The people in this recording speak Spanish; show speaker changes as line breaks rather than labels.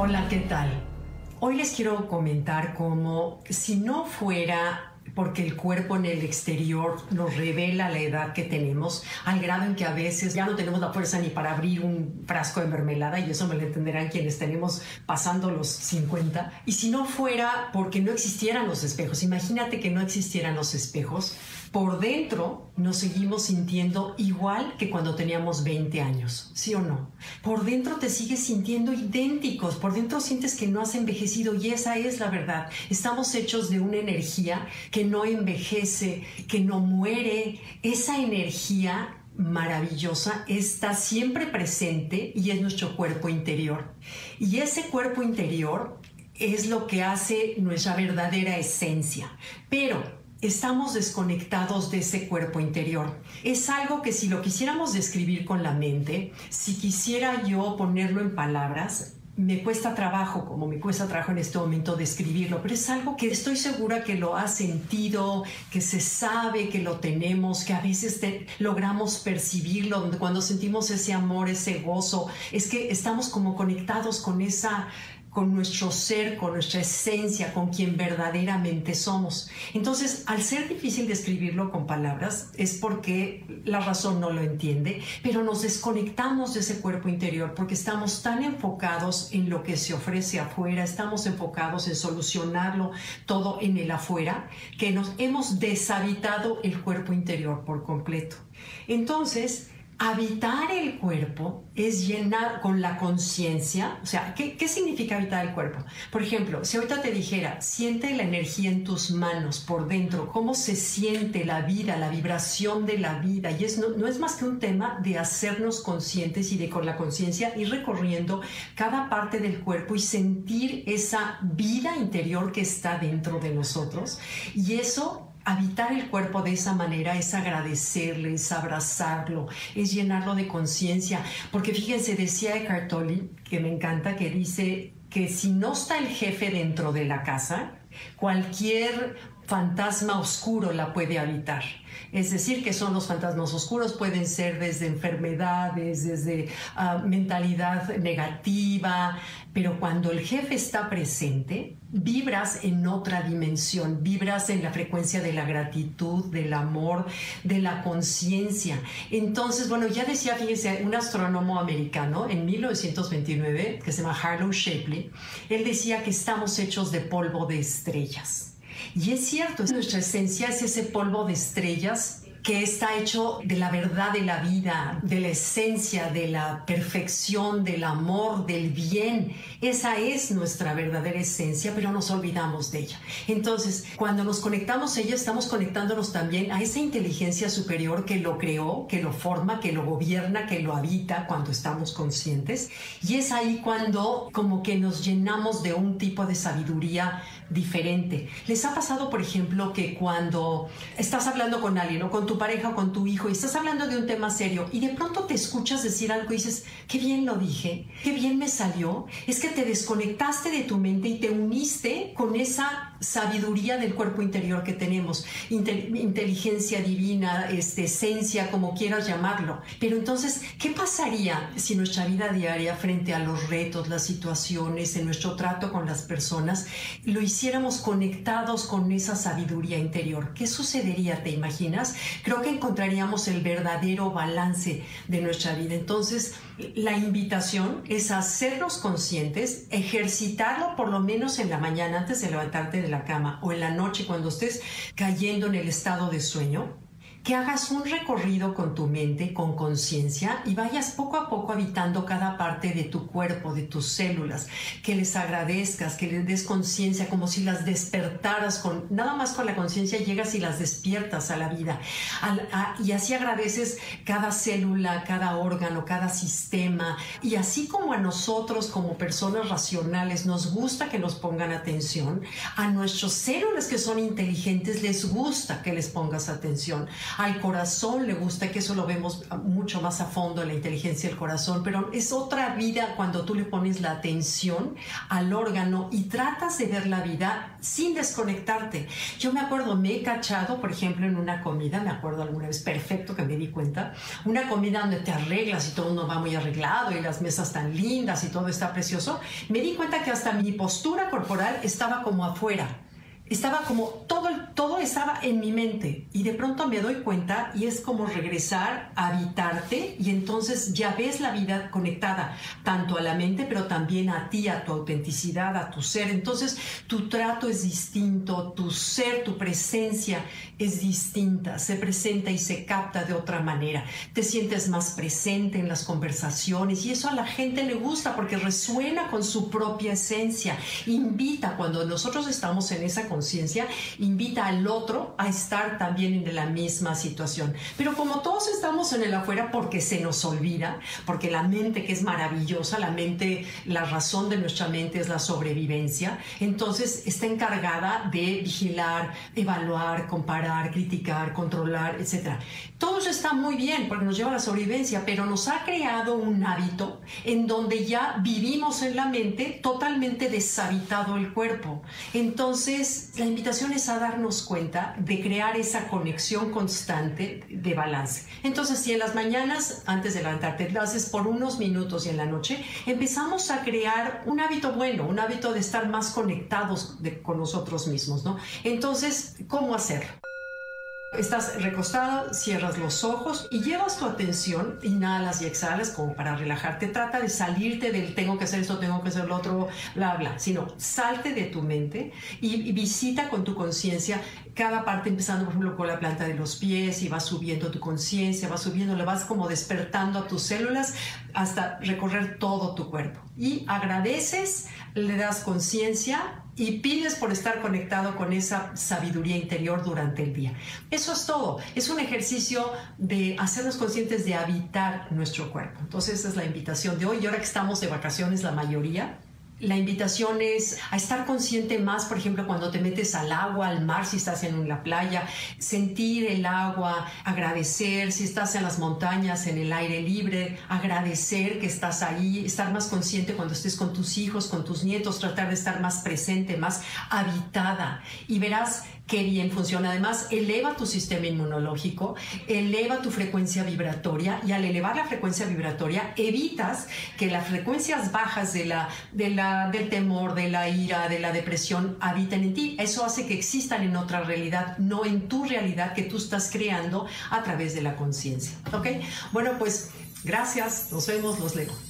Hola, ¿qué tal? Hoy les quiero comentar cómo si no fuera porque el cuerpo en el exterior nos revela la edad que tenemos, al grado en que a veces ya no tenemos la fuerza ni para abrir un frasco de mermelada, y eso me lo entenderán quienes tenemos pasando los 50. Y si no fuera porque no existieran los espejos, imagínate que no existieran los espejos, por dentro nos seguimos sintiendo igual que cuando teníamos 20 años, ¿sí o no? Por dentro te sigues sintiendo idénticos, por dentro sientes que no has envejecido y esa es la verdad. Estamos hechos de una energía que no envejece, que no muere. Esa energía maravillosa está siempre presente y es nuestro cuerpo interior. Y ese cuerpo interior es lo que hace nuestra verdadera esencia. Pero estamos desconectados de ese cuerpo interior. Es algo que si lo quisiéramos describir con la mente, si quisiera yo ponerlo en palabras, me cuesta trabajo, como me cuesta trabajo en este momento describirlo, pero es algo que estoy segura que lo ha sentido, que se sabe que lo tenemos, que a veces logramos percibirlo, cuando sentimos ese amor, ese gozo, es que estamos como conectados con esa con nuestro ser, con nuestra esencia, con quien verdaderamente somos. Entonces, al ser difícil describirlo con palabras, es porque la razón no lo entiende, pero nos desconectamos de ese cuerpo interior porque estamos tan enfocados en lo que se ofrece afuera, estamos enfocados en solucionarlo todo en el afuera, que nos hemos deshabitado el cuerpo interior por completo. Entonces, Habitar el cuerpo es llenar con la conciencia, o sea, ¿qué, ¿qué, significa habitar el cuerpo? Por ejemplo, si ahorita te dijera, siente la energía en tus manos por dentro, cómo se siente la vida, la vibración de la vida, y es, no, no es más que un tema de hacernos conscientes y de con la conciencia ir recorriendo cada parte del cuerpo y sentir esa vida interior que está dentro de nosotros, y eso habitar el cuerpo de esa manera es agradecerle, es abrazarlo, es llenarlo de conciencia. Porque fíjense, decía Eckhart Tolle, que me encanta, que dice que si no está el jefe dentro de la casa, cualquier fantasma oscuro la puede habitar. Es decir, que son los fantasmas oscuros, pueden ser desde enfermedades, desde ah, mentalidad negativa, pero cuando el jefe está presente, vibras en otra dimensión, vibras en la frecuencia de la gratitud, del amor, de la conciencia. Entonces, bueno, ya decía, fíjense, un astrónomo americano en 1929, que se llama Harlow Shapley, él decía que estamos hechos de polvo de estrellas. Y es cierto, nuestra esencia es ese polvo de estrellas que está hecho de la verdad de la vida, de la esencia, de la perfección, del amor, del bien. Esa es nuestra verdadera esencia, pero nos olvidamos de ella. Entonces, cuando nos conectamos a ella, estamos conectándonos también a esa inteligencia superior que lo creó, que lo forma, que lo gobierna, que lo habita cuando estamos conscientes. Y es ahí cuando como que nos llenamos de un tipo de sabiduría diferente. ¿Les ha pasado, por ejemplo, que cuando estás hablando con alguien o con tu pareja o con tu hijo y estás hablando de un tema serio y de pronto te escuchas decir algo y dices, qué bien lo dije, qué bien me salió? Es que te desconectaste de tu mente y te uniste con esa sabiduría del cuerpo interior que tenemos, inteligencia divina, este, esencia, como quieras llamarlo. Pero entonces, ¿qué pasaría si nuestra vida diaria frente a los retos, las situaciones, en nuestro trato con las personas, lo hiciéramos conectados con esa sabiduría interior? ¿Qué sucedería, te imaginas? Creo que encontraríamos el verdadero balance de nuestra vida. Entonces, la invitación es hacernos conscientes, ejercitarlo por lo menos en la mañana antes de levantarte la cama o en la noche cuando estés cayendo en el estado de sueño, que hagas un recorrido con tu mente, con conciencia y vayas poco a poco habitando cada parte de tu cuerpo, de tus células, que les agradezcas, que les des conciencia, como si las despertaras con, nada más con la conciencia llegas y las despiertas a la vida. y así agradeces cada célula, cada órgano, cada sistema. Y así como a nosotros, como personas racionales, nos gusta que nos pongan atención, a nuestros células que son inteligentes les gusta que les pongas atención Al corazón le gusta, que eso lo vemos mucho más a fondo, la inteligencia del corazón, pero es otra vida cuando tú le pones la atención al órgano y tratas de ver la vida sin desconectarte. Yo me acuerdo, me he cachado, por ejemplo, en una comida, me acuerdo alguna vez perfecto que me di cuenta, una comida donde te arreglas y todo uno va muy arreglado y las mesas tan lindas y todo está precioso, me di cuenta que hasta mi postura corporal estaba como afuera estaba como todo, todo estaba en mi mente y de pronto me doy cuenta y es como regresar a habitarte y entonces ya ves la vida conectada tanto a la mente pero también a ti, a tu autenticidad, a tu ser. Entonces tu trato es distinto, tu ser, tu presencia es distinta, se presenta y se capta de otra manera. Te sientes más presente en las conversaciones y eso a la gente le gusta porque resuena con su propia esencia. Invita cuando nosotros estamos en esa conciencia, invita al otro a estar también en la misma situación. Pero como todos estamos en el afuera porque se nos olvida, porque la mente que es maravillosa, la mente, la razón de nuestra mente es la sobrevivencia, entonces está encargada de vigilar, evaluar, comparar criticar, controlar, etc. Todo eso está muy bien porque nos lleva a la sobrevivencia, pero nos ha creado un hábito en donde ya vivimos en la mente totalmente deshabitado el cuerpo. Entonces, la invitación es a darnos cuenta de crear esa conexión constante de balance. Entonces, si en las mañanas, antes de levantarte, lo haces por unos minutos y en la noche, empezamos a crear un hábito bueno, un hábito de estar más conectados con nosotros mismos, ¿no? Entonces, ¿cómo hacerlo? Estás recostado, cierras los ojos y llevas tu atención, inhalas y exhalas como para relajarte. Trata de salirte del tengo que hacer esto, tengo que hacer lo otro, bla, bla, sino salte de tu mente y, visita con tu conciencia cada parte, empezando por ejemplo con la planta de los pies y vas subiendo tu conciencia, vas subiendo, le vas como despertando a tus células hasta recorrer todo tu cuerpo. Y agradeces, le das conciencia y pides por estar conectado con esa sabiduría interior durante el día. Eso es todo. Es un ejercicio de hacernos conscientes de habitar nuestro cuerpo. Entonces esa es la invitación de hoy. Y ahora que estamos de vacaciones la mayoría, la invitación es a estar consciente más, por ejemplo, cuando te metes al agua, al mar, si estás en la playa, sentir el agua, agradecer, si estás en las montañas, en el aire libre, agradecer que estás ahí, estar más consciente cuando estés con tus hijos, con tus nietos, tratar de estar más presente, más habitada. Y verás qué bien funciona. Además, eleva tu sistema inmunológico, eleva tu frecuencia vibratoria y al elevar la frecuencia vibratoria evitas que las frecuencias bajas de la, de la, del temor, de la ira, de la depresión habiten en ti. Eso hace que existan en otra realidad, no en tu realidad que tú estás creando a través de la conciencia. ¿Ok? Bueno, pues gracias. Nos vemos, los leo.